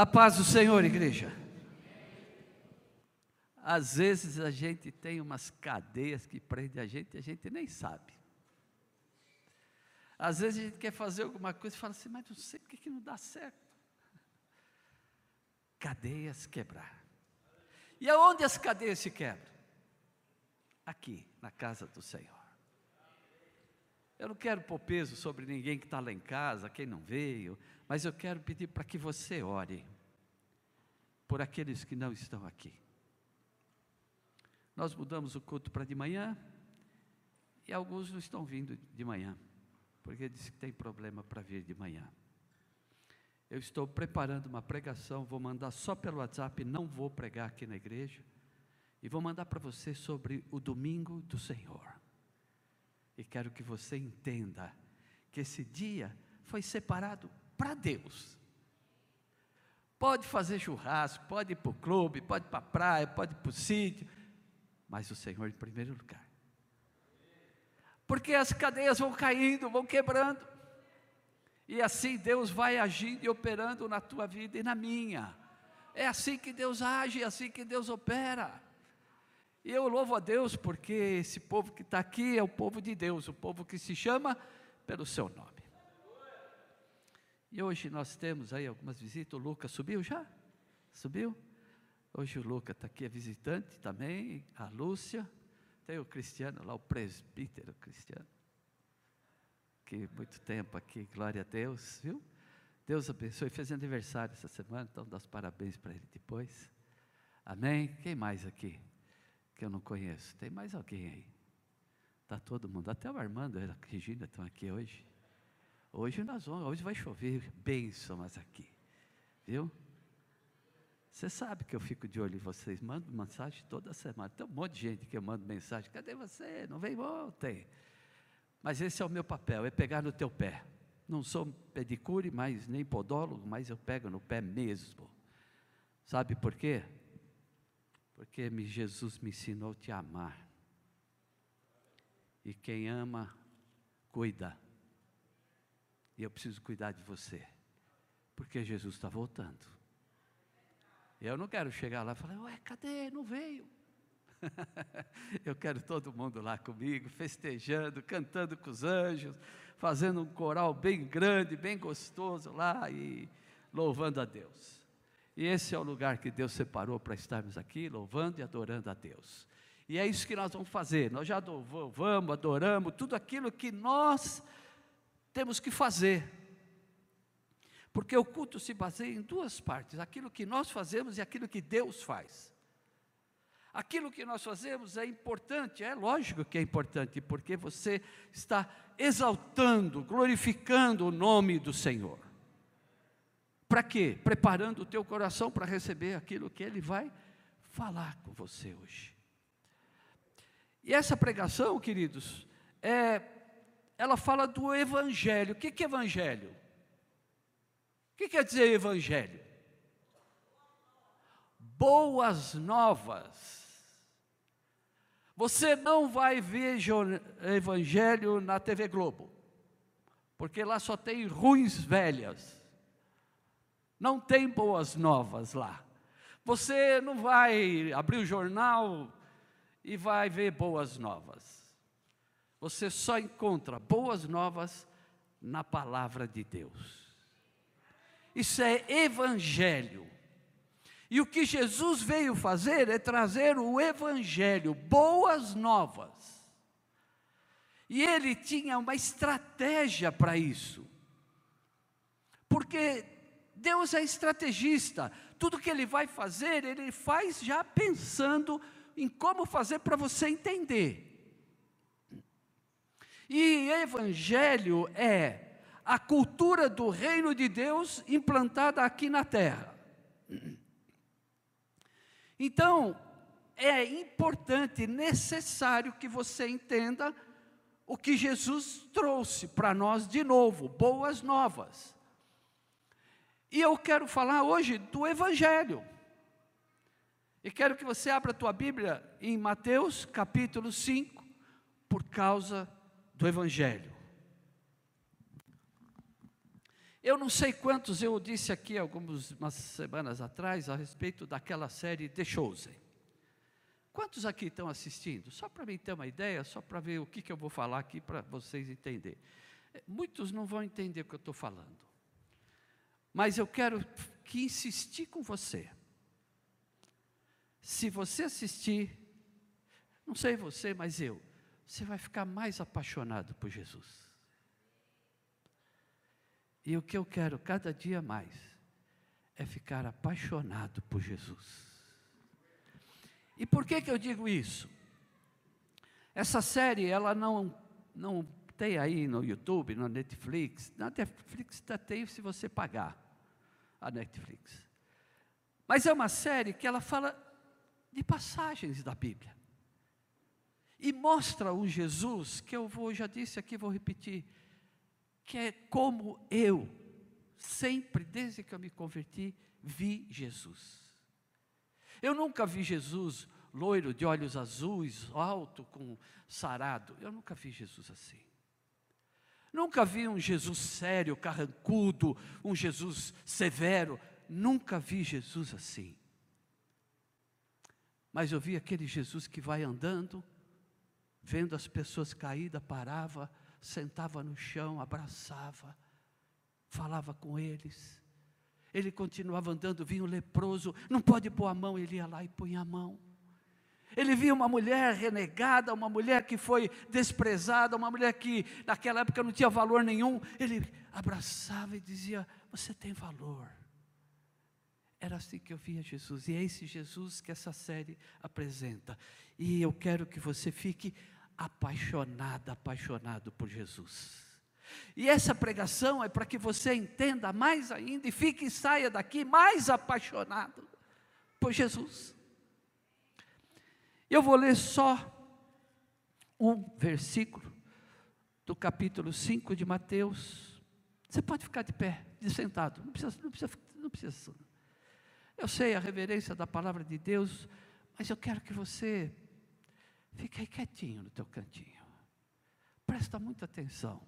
A paz do Senhor, igreja. Às vezes a gente tem umas cadeias que prendem a gente e a gente nem sabe. Às vezes a gente quer fazer alguma coisa e fala assim, mas não sei por que não dá certo. Cadeias quebrar. E aonde as cadeias se quebram? Aqui, na casa do Senhor. Eu não quero pôr peso sobre ninguém que está lá em casa, quem não veio, mas eu quero pedir para que você ore por aqueles que não estão aqui. Nós mudamos o culto para de manhã e alguns não estão vindo de manhã, porque diz que tem problema para vir de manhã. Eu estou preparando uma pregação, vou mandar só pelo WhatsApp, não vou pregar aqui na igreja, e vou mandar para você sobre o domingo do Senhor. E quero que você entenda que esse dia foi separado para Deus. Pode fazer churrasco, pode ir para o clube, pode ir para a praia, pode ir para o sítio, mas o Senhor em primeiro lugar. Porque as cadeias vão caindo, vão quebrando. E assim Deus vai agindo e operando na tua vida e na minha. É assim que Deus age, é assim que Deus opera. E eu louvo a Deus porque esse povo que está aqui é o povo de Deus, o povo que se chama pelo seu nome. E hoje nós temos aí algumas visitas. O Lucas subiu já? Subiu? Hoje o Lucas está aqui, é visitante também. A Lúcia. Tem o Cristiano lá, o presbítero Cristiano. Que muito tempo aqui, glória a Deus, viu? Deus abençoe. Fez aniversário essa semana, então dá os parabéns para ele depois. Amém? Quem mais aqui? que eu não conheço. Tem mais alguém aí? Está todo mundo, até o Armando e a Regina estão aqui hoje. Hoje nós vamos, hoje vai chover bênçãos aqui, viu? Você sabe que eu fico de olho em vocês, mando mensagem toda semana. Tem um monte de gente que eu mando mensagem, cadê você? Não vem ontem. Mas esse é o meu papel, é pegar no teu pé. Não sou pedicure, mas nem podólogo, mas eu pego no pé mesmo. Sabe por quê? Porque Jesus me ensinou a te amar. E quem ama, cuida. E eu preciso cuidar de você. Porque Jesus está voltando. Eu não quero chegar lá e falar, ué, cadê? Não veio. eu quero todo mundo lá comigo, festejando, cantando com os anjos, fazendo um coral bem grande, bem gostoso lá e louvando a Deus. E esse é o lugar que Deus separou para estarmos aqui, louvando e adorando a Deus. E é isso que nós vamos fazer. Nós já louvamos, adoramos, tudo aquilo que nós temos que fazer. Porque o culto se baseia em duas partes: aquilo que nós fazemos e aquilo que Deus faz. Aquilo que nós fazemos é importante, é lógico que é importante, porque você está exaltando, glorificando o nome do Senhor. Para quê? Preparando o teu coração para receber aquilo que ele vai falar com você hoje. E essa pregação, queridos, é, ela fala do evangelho. O que, é evangelho? O que quer dizer evangelho? Boas novas. Você não vai ver evangelho na TV Globo, porque lá só tem ruins velhas não tem boas novas lá. Você não vai abrir o jornal e vai ver boas novas. Você só encontra boas novas na palavra de Deus. Isso é evangelho. E o que Jesus veio fazer é trazer o evangelho, boas novas. E ele tinha uma estratégia para isso. Porque Deus é estrategista. Tudo que Ele vai fazer, Ele faz já pensando em como fazer para você entender. E Evangelho é a cultura do reino de Deus implantada aqui na terra. Então, é importante, necessário que você entenda o que Jesus trouxe para nós de novo, boas novas. E eu quero falar hoje do Evangelho. E quero que você abra a tua Bíblia em Mateus capítulo 5, por causa do Evangelho. Eu não sei quantos eu disse aqui algumas semanas atrás a respeito daquela série The Chosen. Quantos aqui estão assistindo? Só para mim ter uma ideia, só para ver o que, que eu vou falar aqui para vocês entenderem. Muitos não vão entender o que eu estou falando. Mas eu quero que insistir com você. Se você assistir, não sei você, mas eu, você vai ficar mais apaixonado por Jesus. E o que eu quero cada dia mais é ficar apaixonado por Jesus. E por que que eu digo isso? Essa série, ela não, não tem aí no YouTube, no Netflix. Na Netflix até tem se você pagar a Netflix. Mas é uma série que ela fala de passagens da Bíblia. E mostra um Jesus que eu vou, já disse aqui, vou repetir, que é como eu, sempre, desde que eu me converti, vi Jesus. Eu nunca vi Jesus loiro, de olhos azuis, alto, com sarado. Eu nunca vi Jesus assim. Nunca vi um Jesus sério, carrancudo, um Jesus severo. Nunca vi Jesus assim. Mas eu vi aquele Jesus que vai andando, vendo as pessoas caídas, parava, sentava no chão, abraçava, falava com eles. Ele continuava andando, vinha um leproso, não pode pôr a mão, ele ia lá e punha a mão. Ele via uma mulher renegada, uma mulher que foi desprezada, uma mulher que naquela época não tinha valor nenhum. Ele abraçava e dizia: Você tem valor. Era assim que eu via Jesus, e é esse Jesus que essa série apresenta. E eu quero que você fique apaixonada, apaixonado por Jesus. E essa pregação é para que você entenda mais ainda e fique e saia daqui mais apaixonado por Jesus. Eu vou ler só um versículo do capítulo 5 de Mateus. Você pode ficar de pé, de sentado, não precisa, não precisa, não precisa. Eu sei a reverência da palavra de Deus, mas eu quero que você Fica aí quietinho no teu cantinho. Presta muita atenção.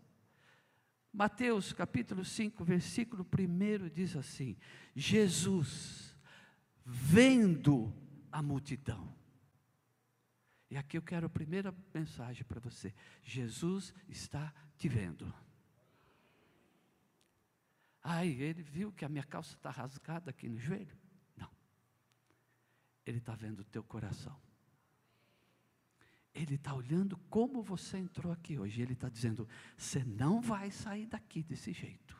Mateus capítulo 5, versículo 1 diz assim: Jesus, vendo a multidão. E aqui eu quero a primeira mensagem para você: Jesus está te vendo. Ai, ele viu que a minha calça está rasgada aqui no joelho? Não. Ele está vendo o teu coração. Ele está olhando como você entrou aqui hoje. Ele está dizendo: você não vai sair daqui desse jeito.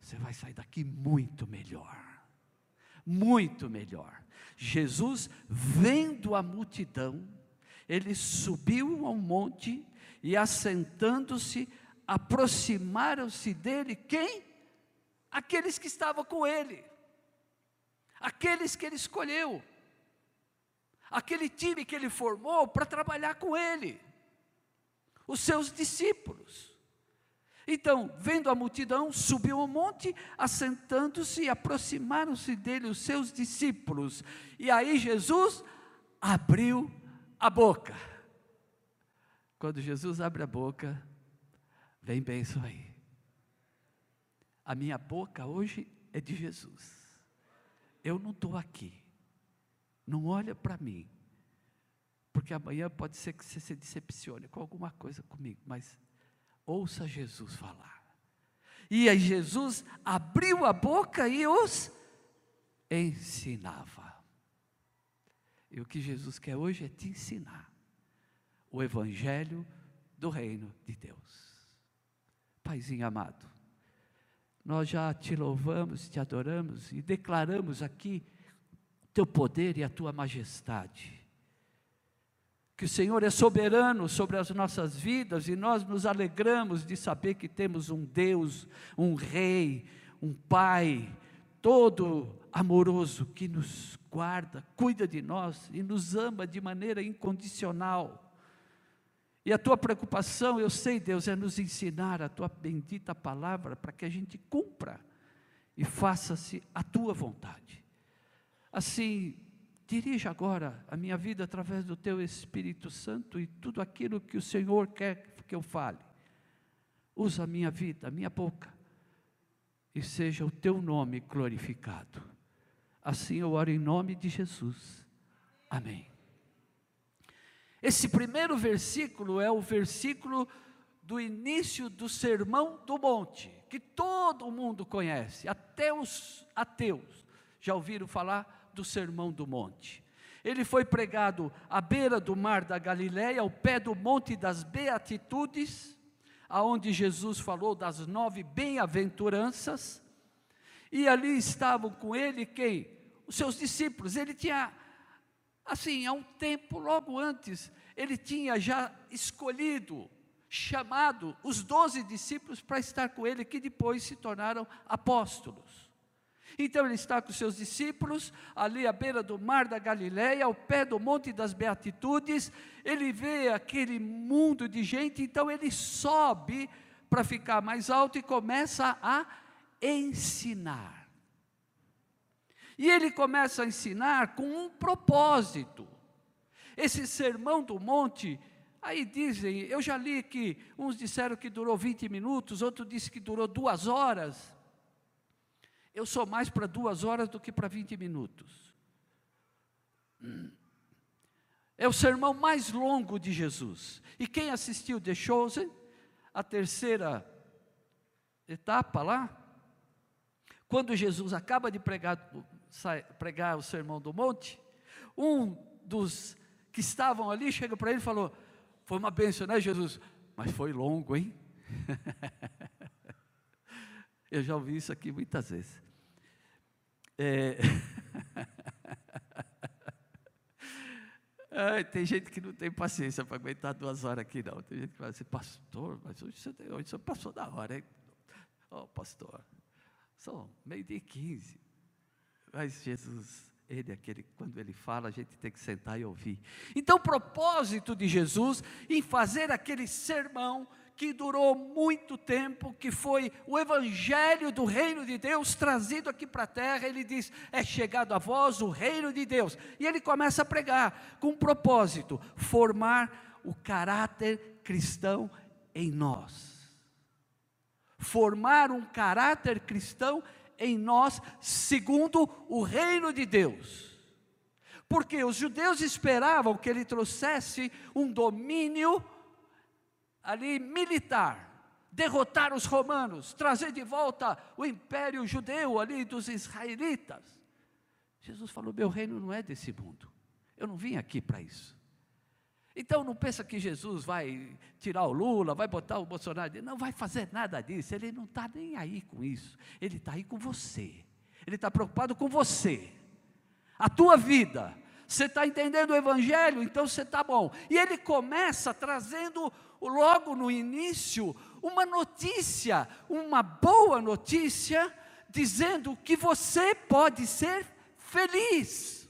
Você vai sair daqui muito melhor. Muito melhor. Jesus, vendo a multidão, ele subiu ao monte e, assentando-se, aproximaram-se dele quem? Aqueles que estavam com ele, aqueles que ele escolheu aquele time que ele formou para trabalhar com ele, os seus discípulos. Então, vendo a multidão, subiu ao monte, assentando-se, e aproximaram-se dele os seus discípulos. E aí Jesus abriu a boca. Quando Jesus abre a boca, vem isso aí. A minha boca hoje é de Jesus. Eu não estou aqui. Não olha para mim, porque amanhã pode ser que você se decepcione com alguma coisa comigo, mas ouça Jesus falar. E aí Jesus abriu a boca e os ensinava. E o que Jesus quer hoje é te ensinar o Evangelho do Reino de Deus. Paizinho amado, nós já te louvamos, te adoramos e declaramos aqui teu poder e a tua majestade. Que o Senhor é soberano sobre as nossas vidas e nós nos alegramos de saber que temos um Deus, um Rei, um Pai, todo amoroso que nos guarda, cuida de nós e nos ama de maneira incondicional. E a tua preocupação, eu sei, Deus, é nos ensinar a tua bendita palavra para que a gente cumpra e faça-se a tua vontade. Assim, dirija agora a minha vida através do teu Espírito Santo e tudo aquilo que o Senhor quer que eu fale. Usa a minha vida, a minha boca, e seja o teu nome glorificado. Assim eu oro em nome de Jesus. Amém. Esse primeiro versículo é o versículo do início do Sermão do Monte, que todo mundo conhece, até os ateus já ouviram falar do Sermão do Monte. Ele foi pregado à beira do mar da Galiléia, ao pé do Monte das Beatitudes, aonde Jesus falou das nove bem-aventuranças, e ali estavam com ele quem? Os seus discípulos. Ele tinha, assim, há um tempo, logo antes, ele tinha já escolhido, chamado os doze discípulos para estar com ele, que depois se tornaram apóstolos. Então ele está com seus discípulos, ali à beira do mar da Galileia, ao pé do Monte das Beatitudes, ele vê aquele mundo de gente, então ele sobe para ficar mais alto e começa a ensinar. E ele começa a ensinar com um propósito. Esse sermão do monte, aí dizem, eu já li que uns disseram que durou 20 minutos, outros disse que durou duas horas. Eu sou mais para duas horas do que para 20 minutos. É o sermão mais longo de Jesus. E quem assistiu The Chosen, a terceira etapa lá, quando Jesus acaba de pregar, pregar o sermão do monte, um dos que estavam ali chega para ele e falou: Foi uma bênção, né, Jesus? Mas foi longo, hein? Eu já ouvi isso aqui muitas vezes. É... Ai, tem gente que não tem paciência para aguentar duas horas aqui, não. Tem gente que fala assim, pastor, mas hoje você, hoje você passou da hora, hein? Oh, pastor, são meio-dia e quinze. Mas Jesus, Ele é aquele, quando Ele fala, a gente tem que sentar e ouvir. Então, o propósito de Jesus em fazer aquele sermão que durou muito tempo, que foi o evangelho do reino de Deus trazido aqui para a terra. Ele diz: É chegado a vós o reino de Deus. E ele começa a pregar com um propósito: formar o caráter cristão em nós. Formar um caráter cristão em nós, segundo o reino de Deus. Porque os judeus esperavam que ele trouxesse um domínio ali militar, derrotar os romanos, trazer de volta o império judeu ali dos israelitas. Jesus falou: Meu reino não é desse mundo, eu não vim aqui para isso. Então não pensa que Jesus vai tirar o Lula, vai botar o Bolsonaro, não vai fazer nada disso, ele não está nem aí com isso, ele está aí com você, ele está preocupado com você, a tua vida, você está entendendo o Evangelho? Então você está bom. E ele começa trazendo, logo no início, uma notícia, uma boa notícia, dizendo que você pode ser feliz.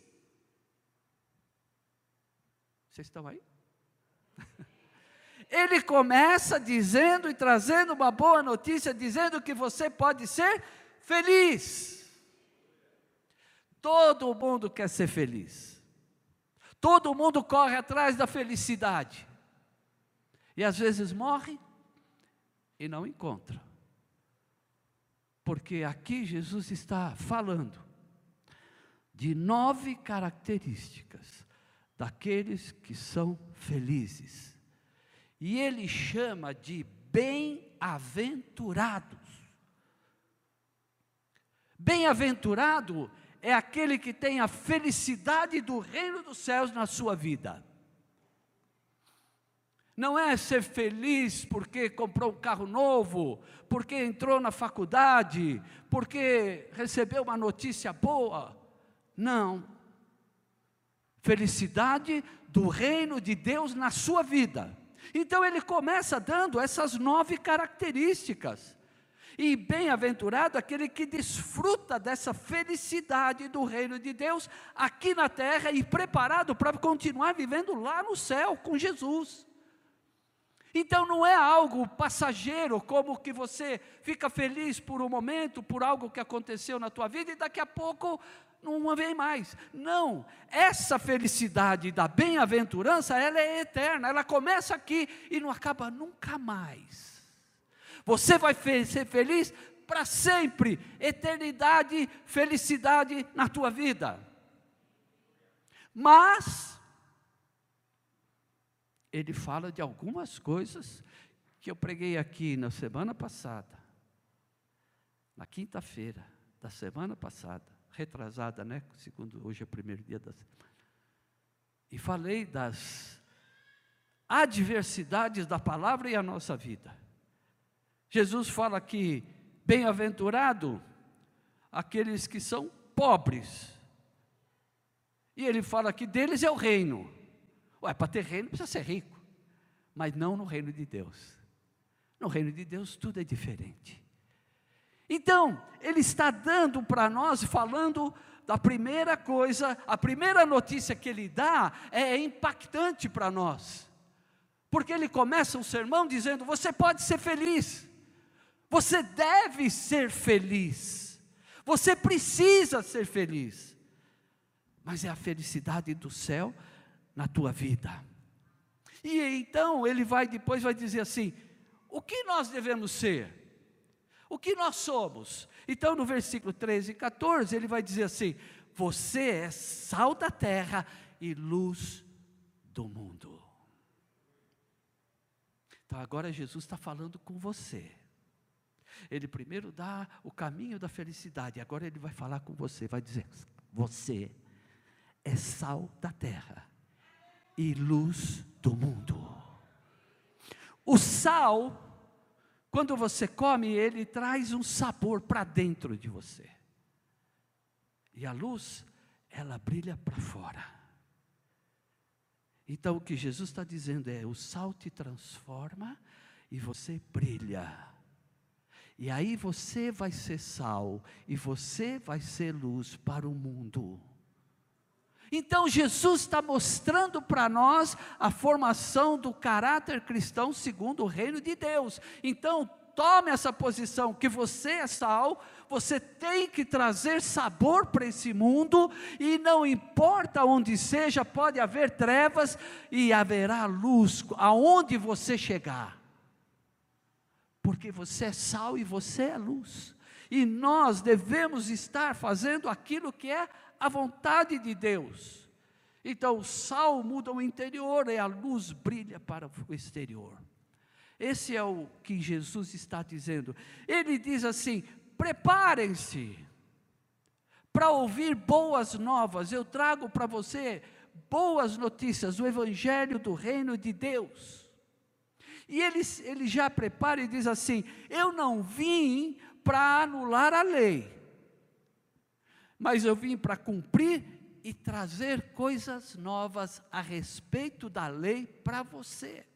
Vocês estão aí? Ele começa dizendo e trazendo uma boa notícia, dizendo que você pode ser feliz. Todo mundo quer ser feliz. Todo mundo corre atrás da felicidade. E às vezes morre e não encontra. Porque aqui Jesus está falando de nove características daqueles que são felizes. E ele chama de bem-aventurados. Bem-aventurado é aquele que tem a felicidade do reino dos céus na sua vida. Não é ser feliz porque comprou um carro novo, porque entrou na faculdade, porque recebeu uma notícia boa. Não. Felicidade do reino de Deus na sua vida. Então ele começa dando essas nove características. E bem-aventurado aquele que desfruta dessa felicidade do reino de Deus aqui na terra e preparado para continuar vivendo lá no céu com Jesus. Então não é algo passageiro, como que você fica feliz por um momento, por algo que aconteceu na tua vida e daqui a pouco não vem mais. Não, essa felicidade da bem-aventurança, ela é eterna, ela começa aqui e não acaba nunca mais. Você vai ser feliz para sempre, eternidade, felicidade na tua vida. Mas, ele fala de algumas coisas que eu preguei aqui na semana passada, na quinta-feira da semana passada, retrasada, né? Segundo hoje é o primeiro dia da semana. E falei das adversidades da palavra e a nossa vida. Jesus fala que bem-aventurado aqueles que são pobres. E ele fala que deles é o reino. Ué, para ter reino precisa ser rico. Mas não no reino de Deus. No reino de Deus tudo é diferente. Então, ele está dando para nós, falando da primeira coisa, a primeira notícia que ele dá é impactante para nós. Porque ele começa o sermão dizendo: Você pode ser feliz, você deve ser feliz, você precisa ser feliz, mas é a felicidade do céu na tua vida. E então ele vai depois vai dizer assim: o que nós devemos ser? O que nós somos? Então, no versículo 13 e 14, ele vai dizer assim: Você é sal da terra e luz do mundo. Então, agora Jesus está falando com você. Ele primeiro dá o caminho da felicidade, agora ele vai falar com você, vai dizer: Você é sal da terra e luz do mundo. O sal quando você come, ele traz um sabor para dentro de você. E a luz, ela brilha para fora. Então o que Jesus está dizendo é: o sal te transforma e você brilha. E aí você vai ser sal e você vai ser luz para o mundo. Então Jesus está mostrando para nós a formação do caráter cristão segundo o reino de Deus. Então tome essa posição que você é sal, você tem que trazer sabor para esse mundo e não importa onde seja, pode haver trevas e haverá luz aonde você chegar. Porque você é sal e você é luz. E nós devemos estar fazendo aquilo que é a vontade de Deus. Então, o sal muda o interior e a luz brilha para o exterior. Esse é o que Jesus está dizendo. Ele diz assim: preparem-se para ouvir boas novas. Eu trago para você boas notícias, o Evangelho do Reino de Deus. E ele, ele já prepara e diz assim: Eu não vim para anular a lei, mas eu vim para cumprir e trazer coisas novas a respeito da lei para você.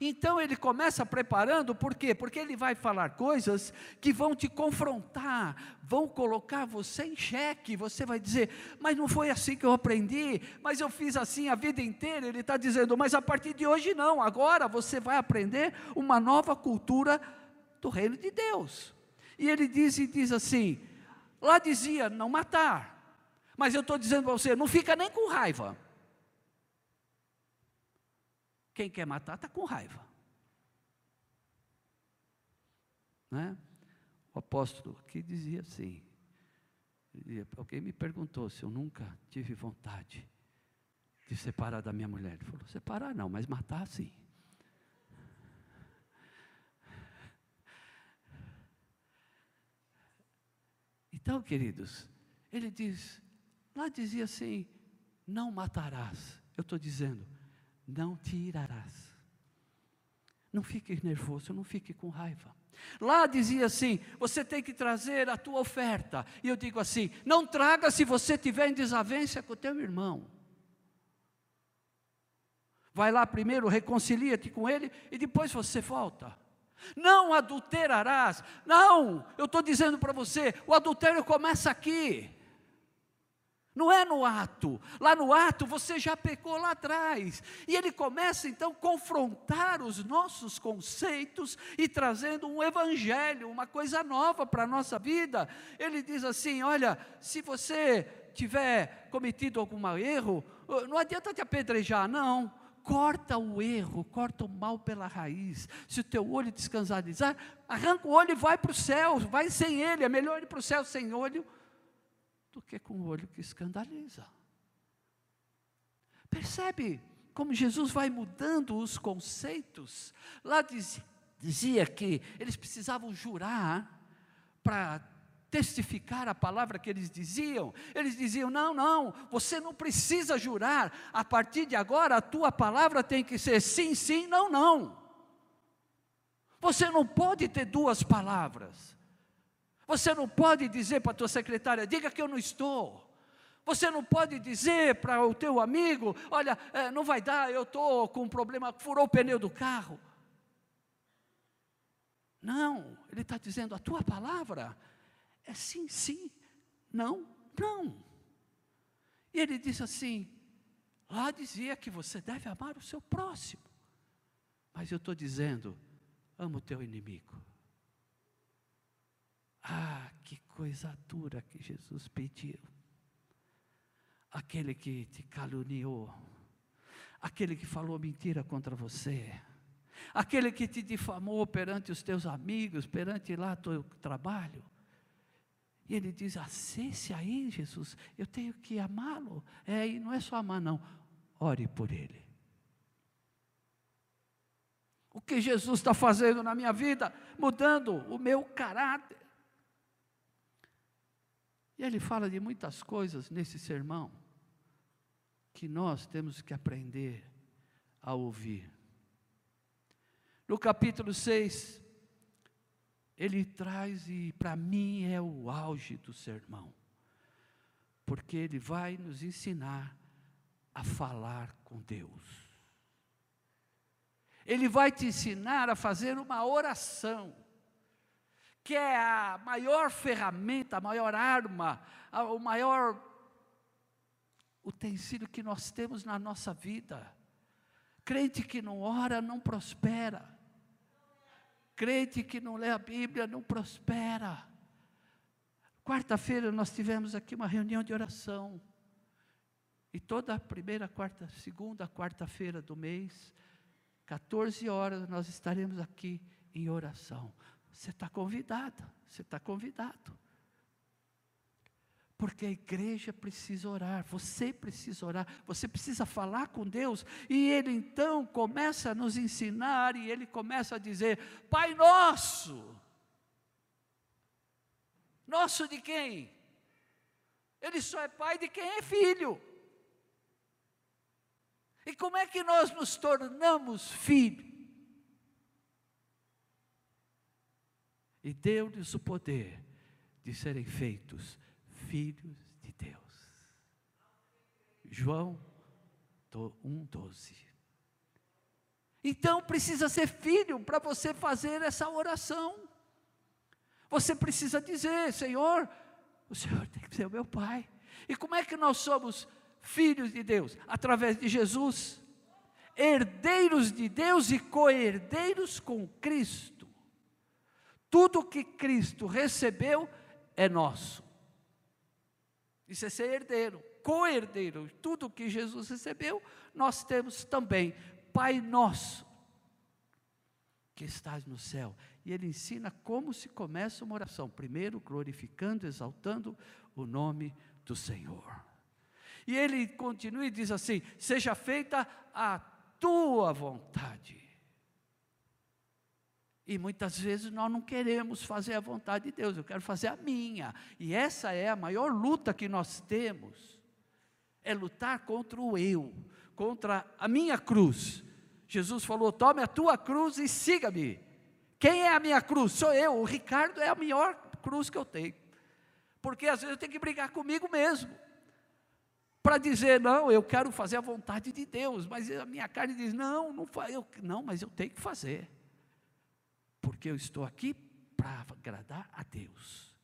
Então ele começa preparando, por quê? Porque ele vai falar coisas que vão te confrontar, vão colocar você em xeque. Você vai dizer, mas não foi assim que eu aprendi, mas eu fiz assim a vida inteira. Ele está dizendo, mas a partir de hoje não, agora você vai aprender uma nova cultura do reino de Deus. E ele diz e diz assim: Lá dizia não matar. Mas eu estou dizendo para você, não fica nem com raiva. Quem quer matar está com raiva. Né? O apóstolo aqui dizia assim: dizia, alguém me perguntou se eu nunca tive vontade de separar da minha mulher. Ele falou: separar não, mas matar sim. Então, queridos, ele diz, lá dizia assim: não matarás. Eu estou dizendo, não te irarás. Não fique nervoso, não fique com raiva. Lá dizia assim: você tem que trazer a tua oferta. E eu digo assim: não traga se você tiver em desavença com o teu irmão. Vai lá primeiro, reconcilia-te com ele e depois você volta. Não adulterarás. Não, eu estou dizendo para você: o adultério começa aqui. Não é no ato. Lá no ato você já pecou lá atrás. E ele começa então a confrontar os nossos conceitos e trazendo um evangelho, uma coisa nova para a nossa vida. Ele diz assim: olha, se você tiver cometido algum erro, não adianta te apedrejar, não corta o erro, corta o mal pela raiz. Se o teu olho te escandalizar, arranca o olho e vai para o céu, vai sem ele. É melhor ir para o céu sem olho do que com o olho que escandaliza. Percebe como Jesus vai mudando os conceitos? Lá dizia, dizia que eles precisavam jurar para testificar a palavra que eles diziam. Eles diziam: não, não, você não precisa jurar, a partir de agora a tua palavra tem que ser sim, sim, não, não. Você não pode ter duas palavras. Você não pode dizer para a tua secretária: diga que eu não estou. Você não pode dizer para o teu amigo: olha, é, não vai dar, eu estou com um problema, furou o pneu do carro. Não, ele está dizendo: a tua palavra é sim, sim, não, não. E ele diz assim: lá dizia que você deve amar o seu próximo, mas eu estou dizendo: ama o teu inimigo. Ah, que coisa dura que Jesus pediu. Aquele que te caluniou, aquele que falou mentira contra você, aquele que te difamou perante os teus amigos, perante lá teu trabalho. E ele diz: Acesse aí, Jesus, eu tenho que amá-lo. É, e não é só amar, não. Ore por ele. O que Jesus está fazendo na minha vida? Mudando o meu caráter. E ele fala de muitas coisas nesse sermão que nós temos que aprender a ouvir. No capítulo 6, ele traz, e para mim é o auge do sermão, porque ele vai nos ensinar a falar com Deus. Ele vai te ensinar a fazer uma oração, que é a maior ferramenta, a maior arma, o maior utensílio que nós temos na nossa vida. Crente que não ora não prospera. Crente que não lê a Bíblia não prospera. Quarta-feira nós tivemos aqui uma reunião de oração. E toda a primeira, quarta, segunda, quarta-feira do mês, 14 horas, nós estaremos aqui em oração. Você está convidada, você está convidado. Porque a igreja precisa orar, você precisa orar, você precisa falar com Deus, e Ele então começa a nos ensinar, e Ele começa a dizer: Pai Nosso. Nosso de quem? Ele só é pai de quem é filho. E como é que nós nos tornamos filhos? E deu-lhes o poder de serem feitos filhos de Deus. João 1,12. Então precisa ser filho para você fazer essa oração. Você precisa dizer: Senhor, o Senhor tem que ser o meu Pai. E como é que nós somos filhos de Deus? Através de Jesus, herdeiros de Deus e co-herdeiros com Cristo. Tudo que Cristo recebeu é nosso. Isso é ser herdeiro, co-herdeiro. Tudo que Jesus recebeu, nós temos também. Pai nosso, que estás no céu. E ele ensina como se começa uma oração. Primeiro, glorificando, exaltando o nome do Senhor. E ele continua e diz assim: Seja feita a tua vontade. E muitas vezes nós não queremos fazer a vontade de Deus, eu quero fazer a minha. E essa é a maior luta que nós temos. É lutar contra o eu, contra a minha cruz. Jesus falou: tome a tua cruz e siga-me. Quem é a minha cruz? Sou eu. O Ricardo é a maior cruz que eu tenho. Porque às vezes eu tenho que brigar comigo mesmo. Para dizer, não, eu quero fazer a vontade de Deus, mas a minha carne diz, não, não, eu, não mas eu tenho que fazer porque eu estou aqui para agradar a Deus.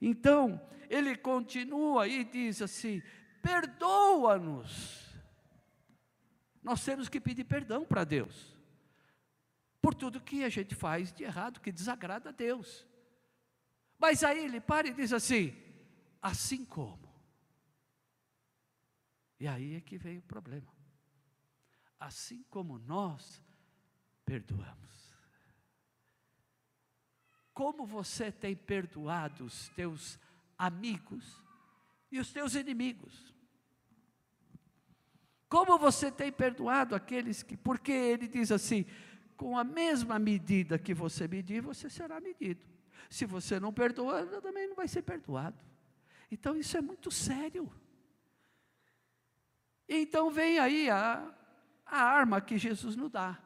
Então, ele continua e diz assim: perdoa-nos. Nós temos que pedir perdão para Deus, por tudo que a gente faz de errado, que desagrada a Deus. Mas aí ele para e diz assim: assim como. E aí é que vem o problema. assim como nós perdoamos. Como você tem perdoado os teus amigos e os teus inimigos? Como você tem perdoado aqueles que, porque ele diz assim: com a mesma medida que você medir, você será medido. Se você não perdoa, também não vai ser perdoado. Então isso é muito sério. Então vem aí a, a arma que Jesus nos dá.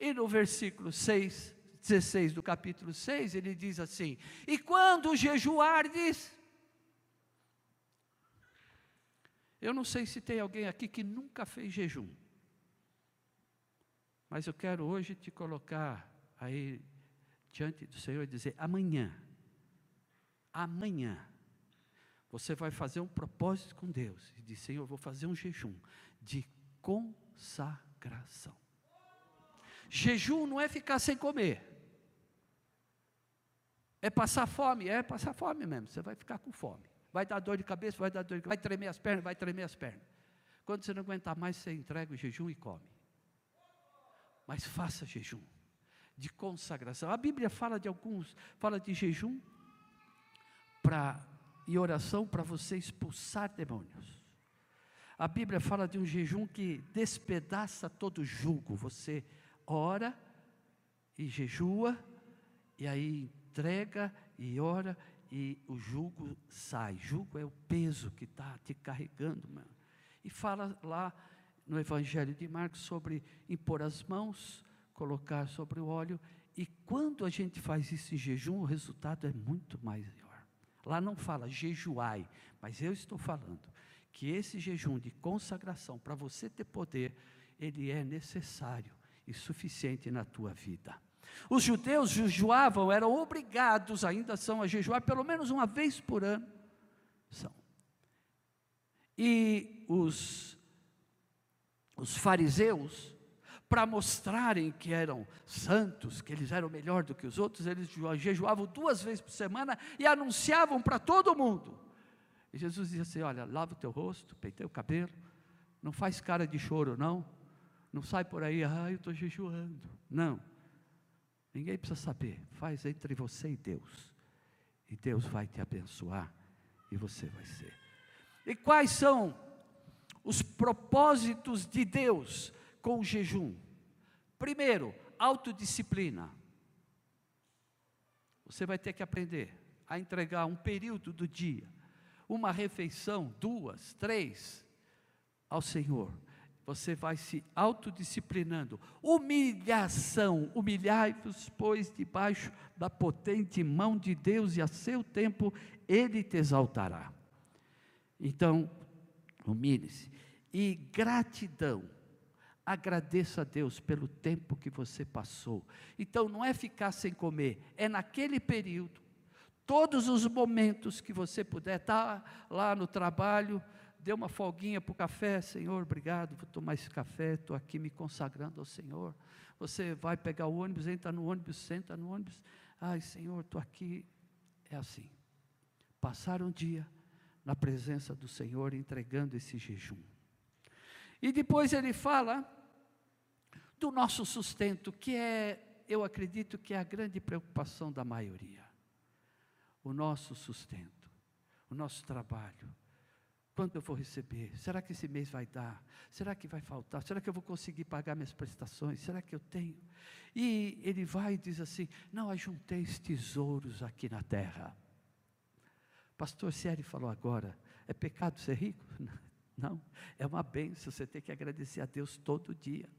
E no versículo 6, 16 do capítulo 6, ele diz assim: E quando jejuardes, eu não sei se tem alguém aqui que nunca fez jejum, mas eu quero hoje te colocar aí diante do Senhor e dizer: amanhã, amanhã, você vai fazer um propósito com Deus e diz: Senhor, eu vou fazer um jejum de consagração. Jejum não é ficar sem comer. É passar fome, é passar fome mesmo. Você vai ficar com fome. Vai dar dor de cabeça, vai dar dor de cabeça, vai tremer as pernas, vai tremer as pernas. Quando você não aguentar mais, você entrega o jejum e come. Mas faça jejum de consagração. A Bíblia fala de alguns, fala de jejum e oração para você expulsar demônios. A Bíblia fala de um jejum que despedaça todo jugo. Você ora e jejua, e aí entrega e ora, e o jugo sai. Jugo é o peso que está te carregando, mano. E fala lá no Evangelho de Marcos sobre impor as mãos, colocar sobre o óleo, e quando a gente faz isso em jejum, o resultado é muito maior. Lá não fala jejuai, mas eu estou falando que esse jejum de consagração, para você ter poder, ele é necessário e suficiente na tua vida. Os judeus jejuavam, eram obrigados, ainda são, a jejuar pelo menos uma vez por ano. São. E os, os fariseus, para mostrarem que eram santos, que eles eram melhor do que os outros, eles jejuavam duas vezes por semana e anunciavam para todo mundo. E Jesus dizia assim: Olha, lava o teu rosto, peitei o cabelo, não faz cara de choro, não. Não sai por aí, ah, eu estou jejuando. Não. Ninguém precisa saber. Faz entre você e Deus. E Deus vai te abençoar. E você vai ser. E quais são os propósitos de Deus com o jejum? Primeiro, autodisciplina. Você vai ter que aprender a entregar um período do dia, uma refeição, duas, três, ao Senhor. Você vai se autodisciplinando. Humilhação. Humilhai-vos, pois, debaixo da potente mão de Deus, e a seu tempo ele te exaltará. Então, humilhe-se. E gratidão. Agradeça a Deus pelo tempo que você passou. Então, não é ficar sem comer, é naquele período, todos os momentos que você puder estar tá lá no trabalho, dê uma folguinha para o café, Senhor, obrigado, vou tomar esse café, estou aqui me consagrando ao Senhor. Você vai pegar o ônibus, entra no ônibus, senta no ônibus, ai Senhor, estou aqui. É assim. Passar um dia na presença do Senhor, entregando esse jejum. E depois ele fala do nosso sustento, que é, eu acredito que é a grande preocupação da maioria. O nosso sustento, o nosso trabalho. Quando eu vou receber? Será que esse mês vai dar? Será que vai faltar? Será que eu vou conseguir pagar minhas prestações? Será que eu tenho? E ele vai e diz assim: Não ajunteis tesouros aqui na terra. Pastor Sérgio falou agora: é pecado ser rico? Não, é uma benção, você tem que agradecer a Deus todo dia.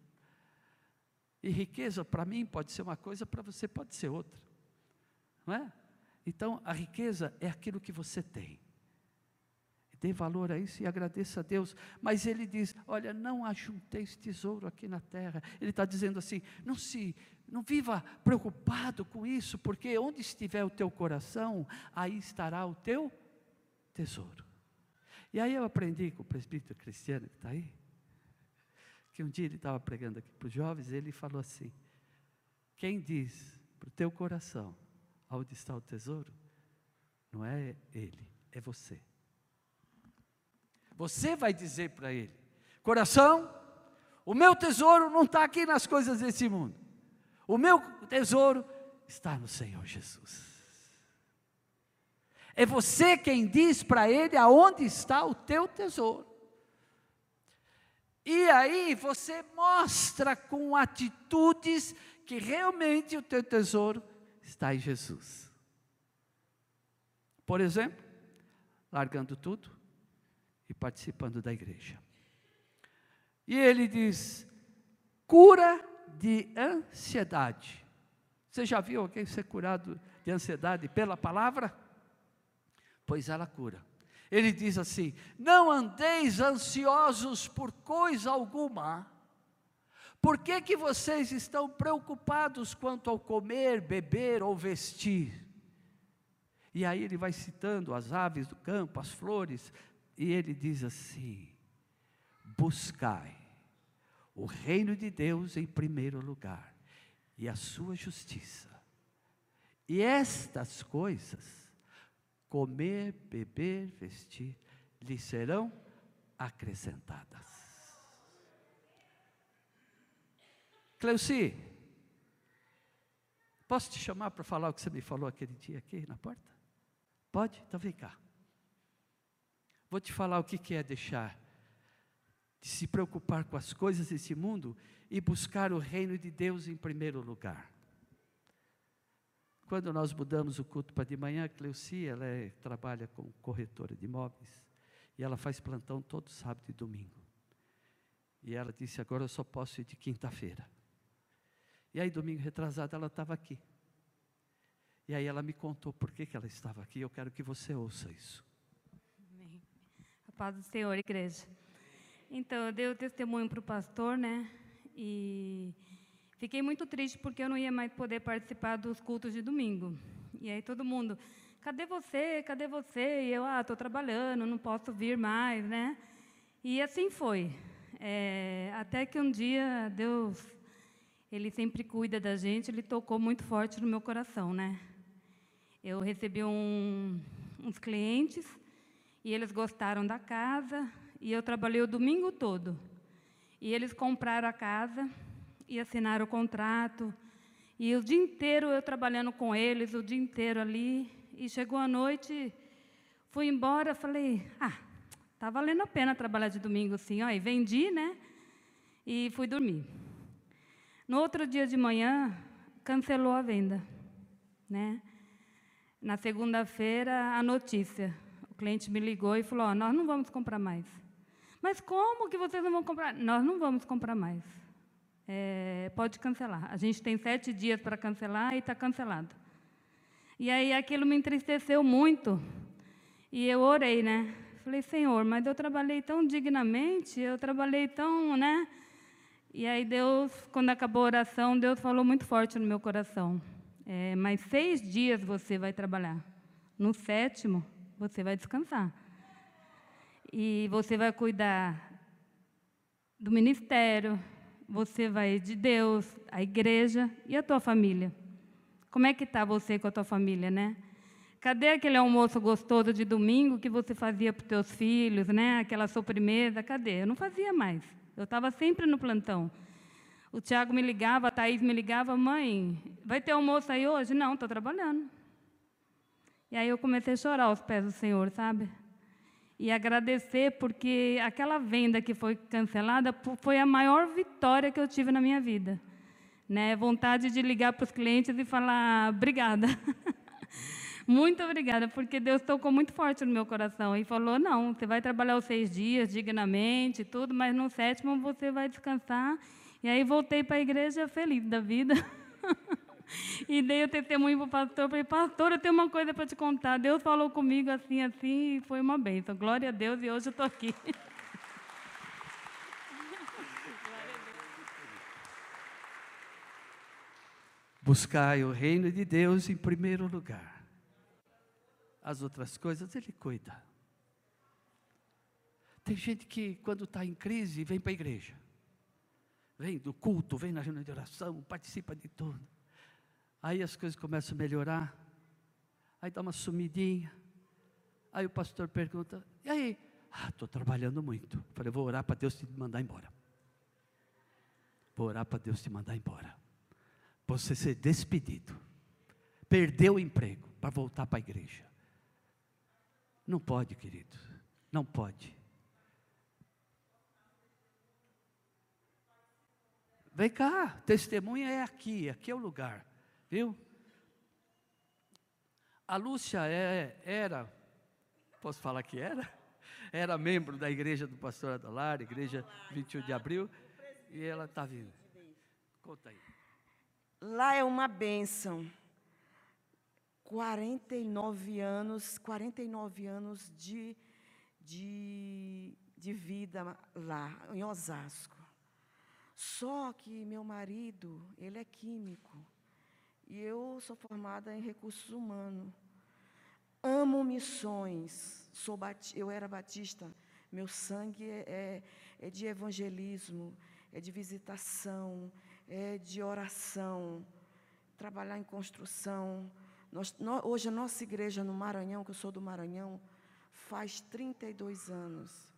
E riqueza para mim pode ser uma coisa, para você pode ser outra. Não é? Então, a riqueza é aquilo que você tem. Dê valor a isso e agradeça a Deus. Mas ele diz: Olha, não ajunteis tesouro aqui na terra. Ele está dizendo assim: não se, não viva preocupado com isso, porque onde estiver o teu coração, aí estará o teu tesouro. E aí eu aprendi com o presbítero cristiano que está aí, que um dia ele estava pregando aqui para os jovens, ele falou assim: quem diz para o teu coração onde está o tesouro, não é ele, é você. Você vai dizer para ele: coração, O meu tesouro não está aqui nas coisas desse mundo. O meu tesouro está no Senhor Jesus. É você quem diz para ele aonde está o teu tesouro. E aí você mostra com atitudes que realmente o teu tesouro está em Jesus. Por exemplo, largando tudo e participando da igreja. E ele diz: cura de ansiedade. Você já viu alguém ser curado de ansiedade pela palavra? Pois ela cura. Ele diz assim: Não andeis ansiosos por coisa alguma. Por que, que vocês estão preocupados quanto ao comer, beber ou vestir? E aí ele vai citando as aves do campo, as flores, e ele diz assim: buscai o reino de Deus em primeiro lugar e a sua justiça. E estas coisas, comer, beber, vestir, lhe serão acrescentadas. Cleuci, posso te chamar para falar o que você me falou aquele dia aqui na porta? Pode? Então vem cá. Vou te falar o que é deixar de se preocupar com as coisas desse mundo e buscar o reino de Deus em primeiro lugar. Quando nós mudamos o culto para de manhã, a Cleuci, ela é, trabalha com corretora de imóveis e ela faz plantão todo sábado e domingo. E ela disse: Agora eu só posso ir de quinta-feira. E aí, domingo retrasado, ela estava aqui. E aí ela me contou por que, que ela estava aqui. Eu quero que você ouça isso. Paz do Senhor, igreja. Então, eu dei o testemunho para o pastor, né? E fiquei muito triste porque eu não ia mais poder participar dos cultos de domingo. E aí todo mundo, cadê você? Cadê você? E eu, ah, estou trabalhando, não posso vir mais, né? E assim foi. É, até que um dia Deus, Ele sempre cuida da gente, Ele tocou muito forte no meu coração, né? Eu recebi um, uns clientes e eles gostaram da casa, e eu trabalhei o domingo todo. E eles compraram a casa e assinaram o contrato. E o dia inteiro eu trabalhando com eles, o dia inteiro ali. E chegou a noite, fui embora, falei, ah, tá valendo a pena trabalhar de domingo assim. E vendi, né? E fui dormir. No outro dia de manhã, cancelou a venda, né? Na segunda-feira, a notícia. O cliente me ligou e falou: oh, Nós não vamos comprar mais. Mas como que vocês não vão comprar? Nós não vamos comprar mais. É, pode cancelar. A gente tem sete dias para cancelar e está cancelado. E aí aquilo me entristeceu muito. E eu orei, né? Falei, Senhor, mas eu trabalhei tão dignamente, eu trabalhei tão, né? E aí Deus, quando acabou a oração, Deus falou muito forte no meu coração. É, mas seis dias você vai trabalhar. No sétimo, você vai descansar e você vai cuidar do ministério, você vai de Deus, a igreja e a tua família. Como é que está você com a tua família, né? Cadê aquele almoço gostoso de domingo que você fazia para os teus filhos, né? Aquela sobremesa, cadê? Eu não fazia mais. Eu estava sempre no plantão. O Tiago me ligava, a Thaís me ligava, mãe, vai ter almoço aí hoje? Não, estou trabalhando. E aí eu comecei a chorar aos pés do Senhor, sabe? e agradecer, porque aquela venda que foi cancelada foi a maior vitória que eu tive na minha vida. Né? Vontade de ligar para os clientes e falar obrigada. muito obrigada, porque Deus tocou muito forte no meu coração e falou: não, você vai trabalhar os seis dias dignamente, tudo, mas no sétimo você vai descansar. E aí voltei para a igreja feliz da vida. E dei o testemunho para o pastor. Falei, pastor, eu tenho uma coisa para te contar. Deus falou comigo assim, assim, e foi uma bênção. Glória a Deus, e hoje eu estou aqui. Buscai o reino de Deus em primeiro lugar. As outras coisas Ele cuida. Tem gente que, quando está em crise, vem para a igreja. Vem do culto, vem na reunião de oração, participa de tudo. Aí as coisas começam a melhorar. Aí dá uma sumidinha. Aí o pastor pergunta: E aí? Ah, estou trabalhando muito. Falei: Vou orar para Deus te mandar embora. Vou orar para Deus te mandar embora. Você ser despedido. Perdeu o emprego para voltar para a igreja. Não pode, querido. Não pode. Vem cá, testemunha é aqui, aqui é o lugar, viu? A Lúcia é, era, posso falar que era? Era membro da igreja do pastor Adolar, igreja 21 de abril, e ela está vindo. Conta aí. Lá é uma bênção. 49 anos, 49 anos de, de, de vida lá, em Osasco. Só que meu marido, ele é químico. E eu sou formada em recursos humanos. Amo missões. Sou eu era batista. Meu sangue é, é, é de evangelismo, é de visitação, é de oração, trabalhar em construção. Nós, hoje a nossa igreja no Maranhão, que eu sou do Maranhão, faz 32 anos.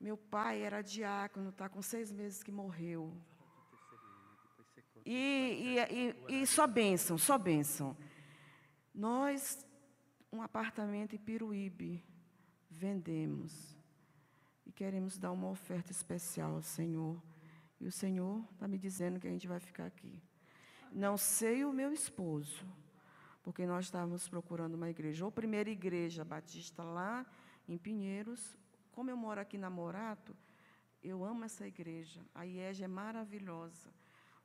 Meu pai era diácono, está com seis meses que morreu. E, e, e, e só bênção, só bênção. Nós, um apartamento em Piruíbe, vendemos. E queremos dar uma oferta especial ao Senhor. E o Senhor está me dizendo que a gente vai ficar aqui. Não sei o meu esposo, porque nós estávamos procurando uma igreja, ou primeira igreja batista lá em Pinheiros, como eu moro aqui na Morato, eu amo essa igreja. A IEG é maravilhosa.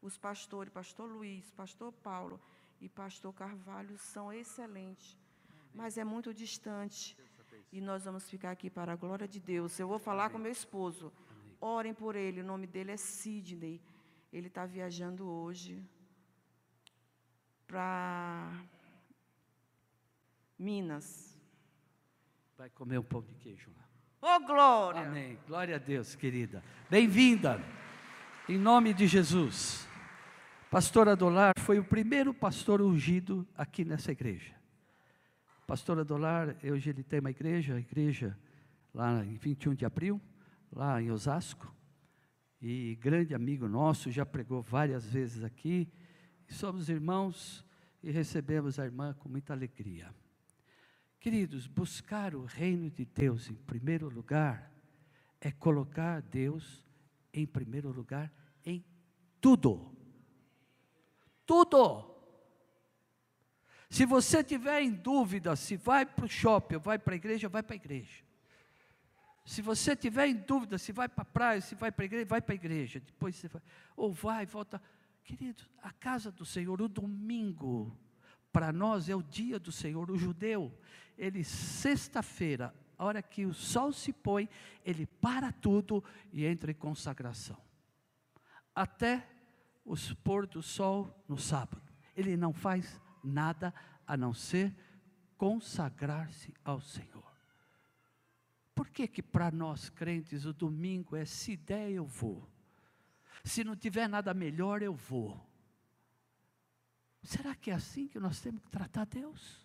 Os pastores, pastor Luiz, pastor Paulo e pastor Carvalho são excelentes. Mas é muito distante. E nós vamos ficar aqui para a glória de Deus. Eu vou falar com meu esposo. Orem por ele. O nome dele é Sidney. Ele está viajando hoje para Minas. Vai comer um pão de queijo lá. Oh, glória! Amém. Glória a Deus, querida. Bem-vinda. Em nome de Jesus. Pastor Adolar foi o primeiro pastor ungido aqui nessa igreja. Pastor Adolar, hoje ele tem uma igreja, a igreja lá em 21 de abril, lá em Osasco. E grande amigo nosso, já pregou várias vezes aqui. Somos irmãos e recebemos a irmã com muita alegria. Queridos, buscar o reino de Deus em primeiro lugar é colocar Deus em primeiro lugar em tudo. Tudo. Se você tiver em dúvida se vai para o shopping, vai para a igreja, vai para a igreja. Se você tiver em dúvida se vai para a praia, se vai para a igreja, vai para a igreja. Depois você vai, ou vai, volta. Querido, a casa do Senhor, o domingo, para nós é o dia do Senhor, o judeu ele sexta-feira, a hora que o sol se põe, ele para tudo e entra em consagração. Até o pôr do sol no sábado. Ele não faz nada a não ser consagrar-se ao Senhor. Por que que para nós crentes o domingo é se der eu vou? Se não tiver nada melhor eu vou. Será que é assim que nós temos que tratar Deus?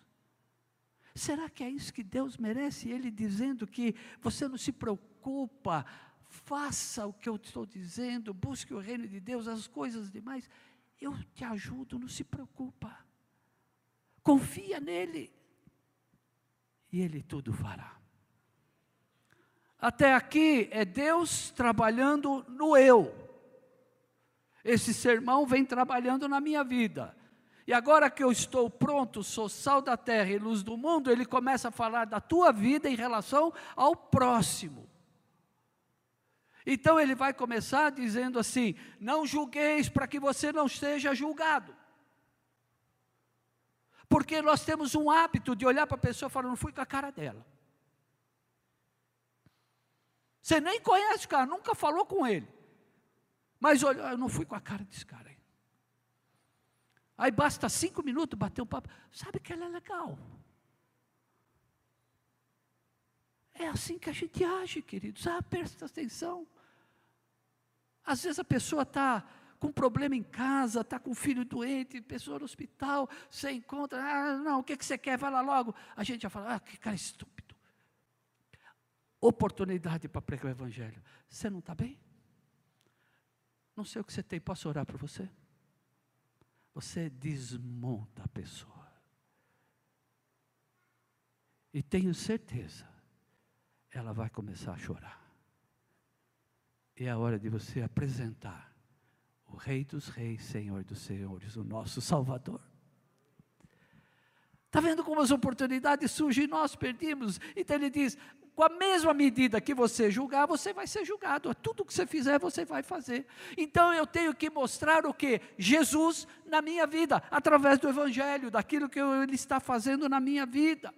Será que é isso que Deus merece? Ele dizendo que você não se preocupa, faça o que eu estou dizendo, busque o reino de Deus, as coisas demais. Eu te ajudo, não se preocupa. Confia nele. E ele tudo fará. Até aqui é Deus trabalhando no eu. Esse sermão vem trabalhando na minha vida. E agora que eu estou pronto, sou sal da terra e luz do mundo, ele começa a falar da tua vida em relação ao próximo. Então ele vai começar dizendo assim: Não julgueis para que você não seja julgado. Porque nós temos um hábito de olhar para a pessoa e falar: Não fui com a cara dela. Você nem conhece o cara, nunca falou com ele. Mas olha, eu não fui com a cara desse cara aí. Aí basta cinco minutos bater um papo. Sabe que ela é legal. É assim que a gente age, queridos. Ah, presta atenção. Às vezes a pessoa está com problema em casa, está com filho doente, pessoa no hospital, você encontra, ah, não, o que, que você quer? Vai lá logo. A gente já fala, ah, que cara estúpido. Oportunidade para pregar o Evangelho. Você não está bem? Não sei o que você tem, posso orar por você? Você desmonta a pessoa. E tenho certeza, ela vai começar a chorar. E é a hora de você apresentar o Rei dos Reis, Senhor dos Senhores, o nosso Salvador. Está vendo como as oportunidades surgem e nós perdemos? Então ele diz: com a mesma medida que você julgar, você vai ser julgado. Tudo que você fizer, você vai fazer. Então eu tenho que mostrar o que? Jesus na minha vida, através do Evangelho, daquilo que Ele está fazendo na minha vida.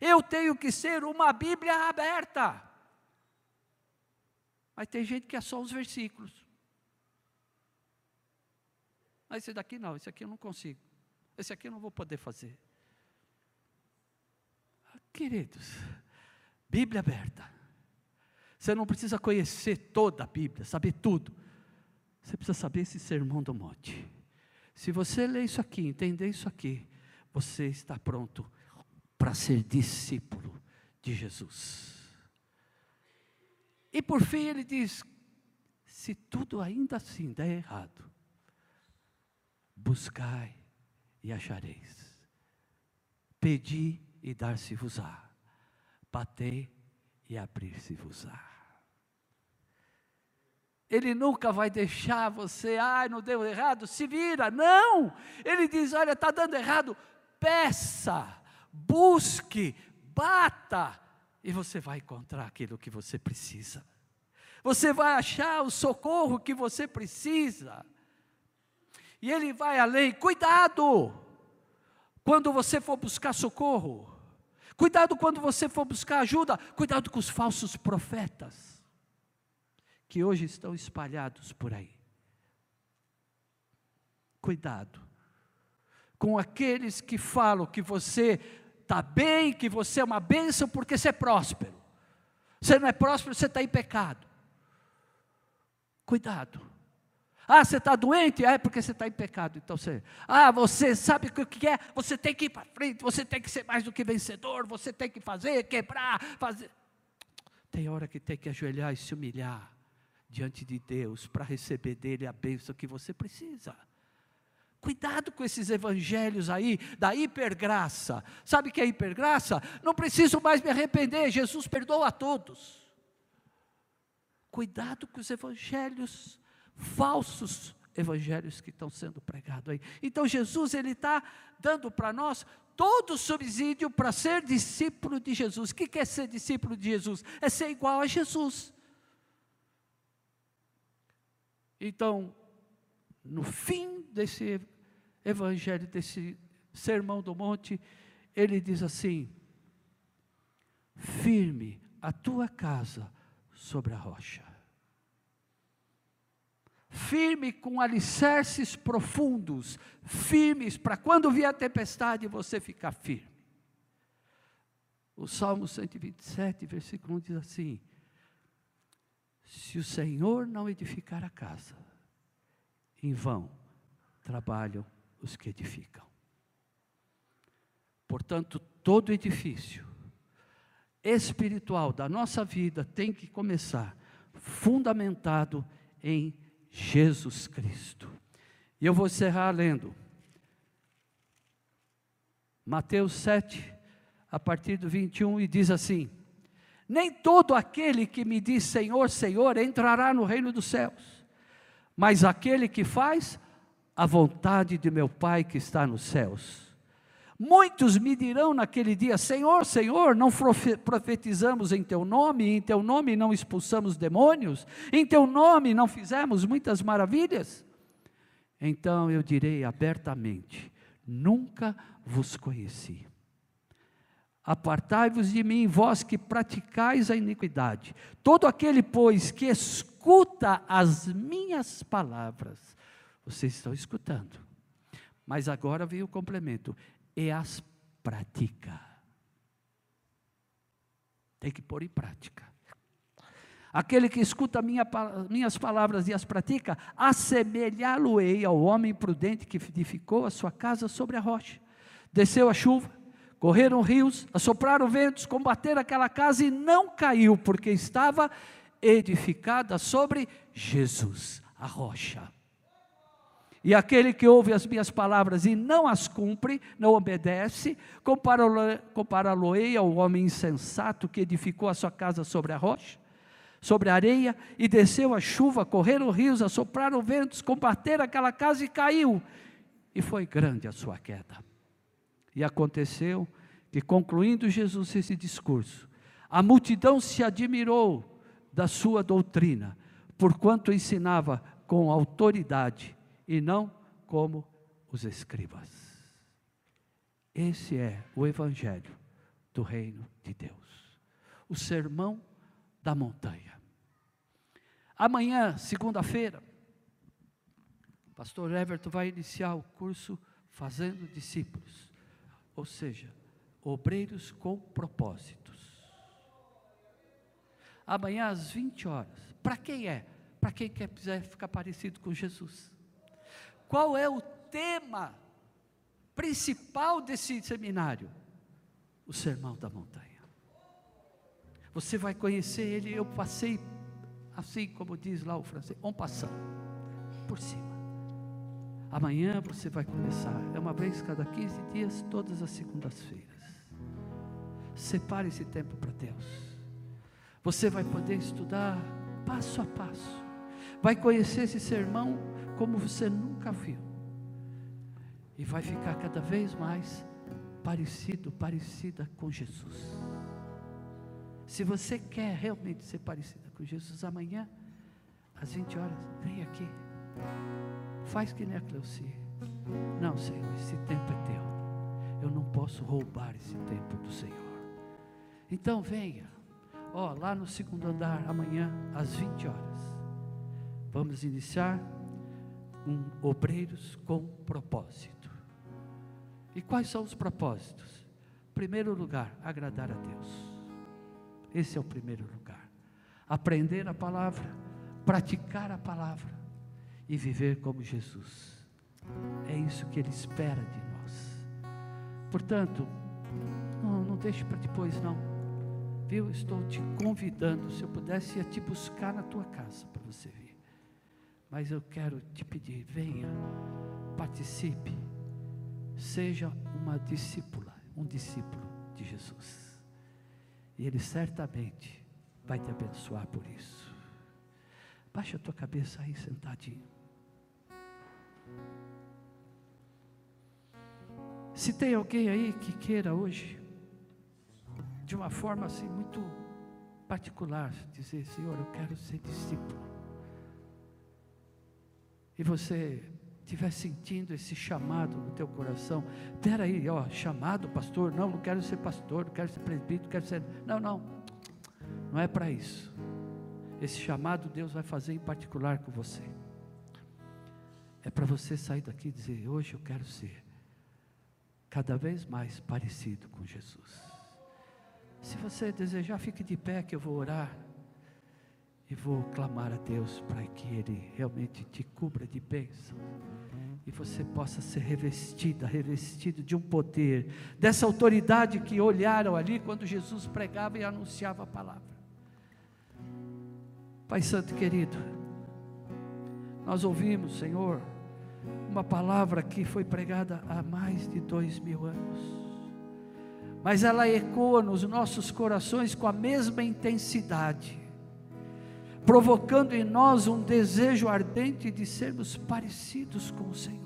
Eu tenho que ser uma Bíblia aberta. Mas tem gente que é só os versículos. Mas esse daqui não, esse aqui eu não consigo. Esse aqui eu não vou poder fazer. Queridos, Bíblia aberta. Você não precisa conhecer toda a Bíblia, saber tudo. Você precisa saber esse sermão do monte. Se você ler isso aqui, entender isso aqui, você está pronto para ser discípulo de Jesus. E por fim ele diz: se tudo ainda assim der errado, buscai e achareis, pedi e dar-se-vos-á batei e abrir-se-vos-á. Ele nunca vai deixar você, ai, ah, não deu errado, se vira. Não! Ele diz: olha, está dando errado, peça, busque, bata, e você vai encontrar aquilo que você precisa. Você vai achar o socorro que você precisa. E ele vai além, cuidado! Quando você for buscar socorro, Cuidado quando você for buscar ajuda, cuidado com os falsos profetas, que hoje estão espalhados por aí. Cuidado com aqueles que falam que você está bem, que você é uma bênção porque você é próspero. Você não é próspero, você está em pecado. Cuidado. Ah, você está doente? é porque você está em pecado. Então você. Ah, você sabe o que é? Você tem que ir para frente, você tem que ser mais do que vencedor, você tem que fazer, quebrar, fazer. Tem hora que tem que ajoelhar e se humilhar diante de Deus para receber dele a bênção que você precisa. Cuidado com esses evangelhos aí da hipergraça. Sabe o que é hipergraça? Não preciso mais me arrepender, Jesus perdoa a todos. Cuidado com os evangelhos falsos evangelhos que estão sendo pregados aí. Então Jesus ele está dando para nós todo o subsídio para ser discípulo de Jesus. O que é ser discípulo de Jesus? É ser igual a Jesus. Então, no fim desse evangelho, desse sermão do monte, ele diz assim: firme a tua casa sobre a rocha firme com alicerces profundos, firmes, para quando vier a tempestade você ficar firme. O Salmo 127, versículo 1 diz assim: Se o Senhor não edificar a casa, em vão trabalham os que edificam. Portanto, todo edifício espiritual da nossa vida tem que começar fundamentado em Jesus Cristo. E eu vou encerrar lendo Mateus 7, a partir do 21, e diz assim: Nem todo aquele que me diz Senhor, Senhor entrará no reino dos céus, mas aquele que faz a vontade de meu Pai que está nos céus. Muitos me dirão naquele dia: Senhor, Senhor, não profetizamos em teu nome, em teu nome não expulsamos demônios, em teu nome não fizemos muitas maravilhas? Então eu direi abertamente: Nunca vos conheci. Apartai-vos de mim, vós que praticais a iniquidade. Todo aquele, pois, que escuta as minhas palavras, vocês estão escutando. Mas agora vem o complemento: e as pratica. Tem que pôr em prática. Aquele que escuta minha, minhas palavras e as pratica, assemelhá-lo-ei ao homem prudente que edificou a sua casa sobre a rocha. Desceu a chuva, correram rios, assopraram ventos, combateram aquela casa e não caiu, porque estava edificada sobre Jesus, a rocha. E aquele que ouve as minhas palavras e não as cumpre, não obedece, compará-lo-ei ao homem insensato que edificou a sua casa sobre a rocha, sobre a areia, e desceu a chuva, correram rios, assopraram ventos, combateram aquela casa e caiu. E foi grande a sua queda. E aconteceu que, concluindo Jesus esse discurso, a multidão se admirou da sua doutrina, porquanto ensinava com autoridade e não como os escribas. Esse é o Evangelho do Reino de Deus. O Sermão da Montanha. Amanhã, segunda-feira, pastor Everton vai iniciar o curso Fazendo Discípulos, ou seja, obreiros com propósitos. Amanhã às 20 horas. Para quem é? Para quem quer quiser ficar parecido com Jesus. Qual é o tema principal desse seminário? O Sermão da Montanha. Você vai conhecer ele, eu passei, assim como diz lá o francês, on passant, por cima. Amanhã você vai começar, é uma vez cada 15 dias, todas as segundas-feiras. Separe esse tempo para Deus. Você vai poder estudar passo a passo. Vai conhecer esse sermão como você nunca viu. E vai ficar cada vez mais parecido, parecida com Jesus. Se você quer realmente ser parecida com Jesus, amanhã, às 20 horas, vem aqui. Faz que nem a Cleuci. Não, Senhor, esse tempo é teu. Eu não posso roubar esse tempo do Senhor. Então venha. Ó, lá no segundo andar, amanhã, às 20 horas. Vamos iniciar um obreiros com propósito. E quais são os propósitos? Primeiro lugar, agradar a Deus. Esse é o primeiro lugar. Aprender a palavra, praticar a palavra e viver como Jesus. É isso que Ele espera de nós. Portanto, não, não deixe para depois, não. Viu? Estou te convidando. Se eu pudesse, ia te buscar na tua casa para você vir. Mas eu quero te pedir, venha, participe, seja uma discípula, um discípulo de Jesus. E Ele certamente vai te abençoar por isso. Baixa a tua cabeça aí sentadinho. Se tem alguém aí que queira hoje, de uma forma assim muito particular, dizer: Senhor, eu quero ser discípulo e você estiver sentindo esse chamado no teu coração, peraí, ó, chamado pastor, não, não quero ser pastor, não quero ser presbítero, não quero ser, não, não, não é para isso, esse chamado Deus vai fazer em particular com você, é para você sair daqui e dizer, hoje eu quero ser cada vez mais parecido com Jesus, se você desejar, fique de pé que eu vou orar, e vou clamar a Deus para que Ele realmente te cubra de bênção e você possa ser revestida, revestido de um poder, dessa autoridade que olharam ali quando Jesus pregava e anunciava a palavra. Pai Santo querido, nós ouvimos, Senhor, uma palavra que foi pregada há mais de dois mil anos, mas ela ecoa nos nossos corações com a mesma intensidade provocando em nós um desejo ardente de sermos parecidos com o Senhor.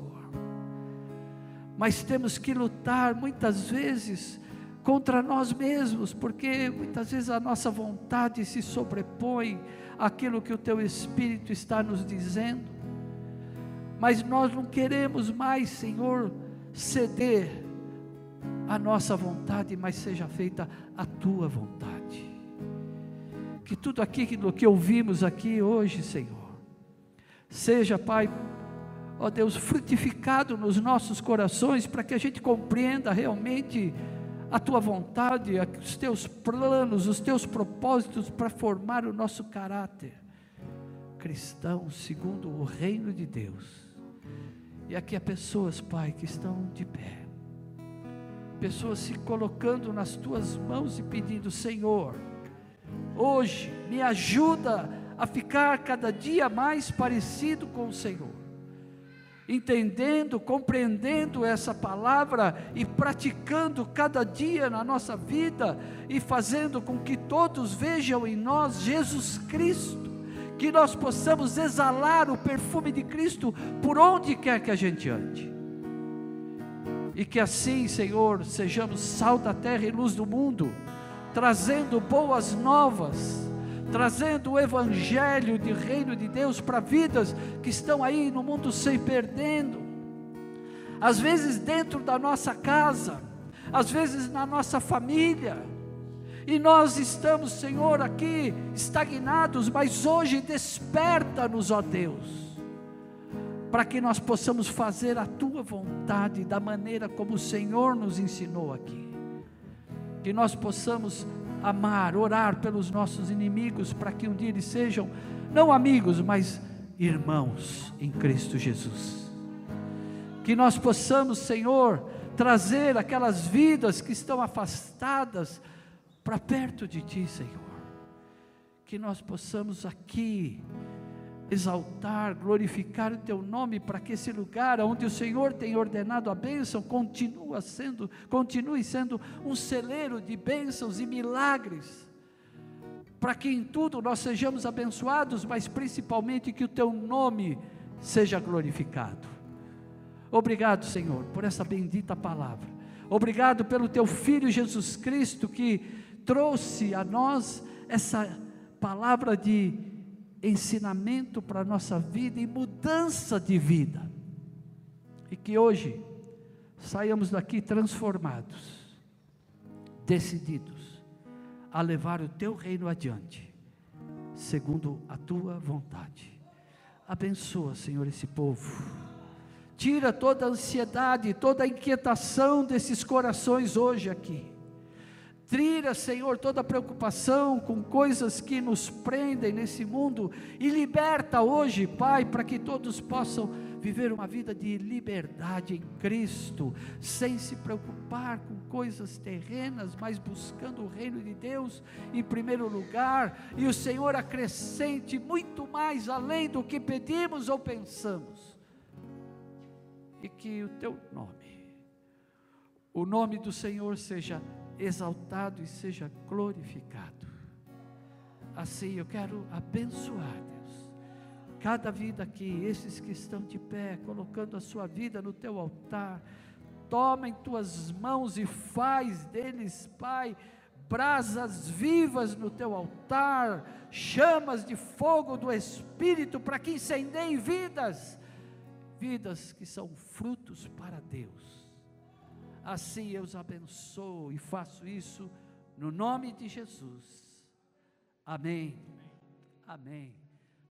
Mas temos que lutar muitas vezes contra nós mesmos, porque muitas vezes a nossa vontade se sobrepõe àquilo que o teu Espírito está nos dizendo. Mas nós não queremos mais, Senhor, ceder a nossa vontade, mas seja feita a tua vontade que tudo aquilo que ouvimos aqui hoje, Senhor, seja, Pai, ó Deus, frutificado nos nossos corações, para que a gente compreenda realmente a tua vontade, os teus planos, os teus propósitos para formar o nosso caráter cristão segundo o reino de Deus. E aqui há pessoas, Pai, que estão de pé, pessoas se colocando nas tuas mãos e pedindo: Senhor, hoje me ajuda a ficar cada dia mais parecido com o Senhor. Entendendo, compreendendo essa palavra e praticando cada dia na nossa vida e fazendo com que todos vejam em nós Jesus Cristo, que nós possamos exalar o perfume de Cristo por onde quer que a gente ande. E que assim, Senhor, sejamos sal da terra e luz do mundo, trazendo boas novas trazendo o evangelho de reino de Deus para vidas que estão aí no mundo se perdendo. Às vezes dentro da nossa casa, às vezes na nossa família. E nós estamos, Senhor, aqui estagnados, mas hoje desperta-nos, ó Deus, para que nós possamos fazer a tua vontade da maneira como o Senhor nos ensinou aqui. Que nós possamos amar, orar pelos nossos inimigos, para que um dia eles sejam, não amigos, mas irmãos em Cristo Jesus. Que nós possamos, Senhor, trazer aquelas vidas que estão afastadas para perto de Ti, Senhor. Que nós possamos aqui exaltar, glorificar o teu nome para que esse lugar onde o Senhor tem ordenado a bênção continue sendo, continue sendo um celeiro de bênçãos e milagres. Para que em tudo nós sejamos abençoados, mas principalmente que o teu nome seja glorificado. Obrigado, Senhor, por essa bendita palavra. Obrigado pelo teu filho Jesus Cristo que trouxe a nós essa palavra de ensinamento para a nossa vida e mudança de vida. E que hoje saiamos daqui transformados, decididos a levar o teu reino adiante, segundo a tua vontade. Abençoa, Senhor, esse povo. Tira toda a ansiedade, toda a inquietação desses corações hoje aqui Tira, Senhor, toda preocupação com coisas que nos prendem nesse mundo e liberta hoje, Pai, para que todos possam viver uma vida de liberdade em Cristo, sem se preocupar com coisas terrenas, mas buscando o reino de Deus em primeiro lugar, e o Senhor acrescente muito mais além do que pedimos ou pensamos. E que o teu nome, o nome do Senhor seja exaltado e seja glorificado. Assim eu quero abençoar, Deus, cada vida aqui, esses que estão de pé, colocando a sua vida no teu altar, toma em tuas mãos e faz deles, Pai, brasas vivas no teu altar, chamas de fogo do Espírito para que incendeiem vidas, vidas que são frutos para Deus. Assim eu os abençoo e faço isso no nome de Jesus. Amém. Amém.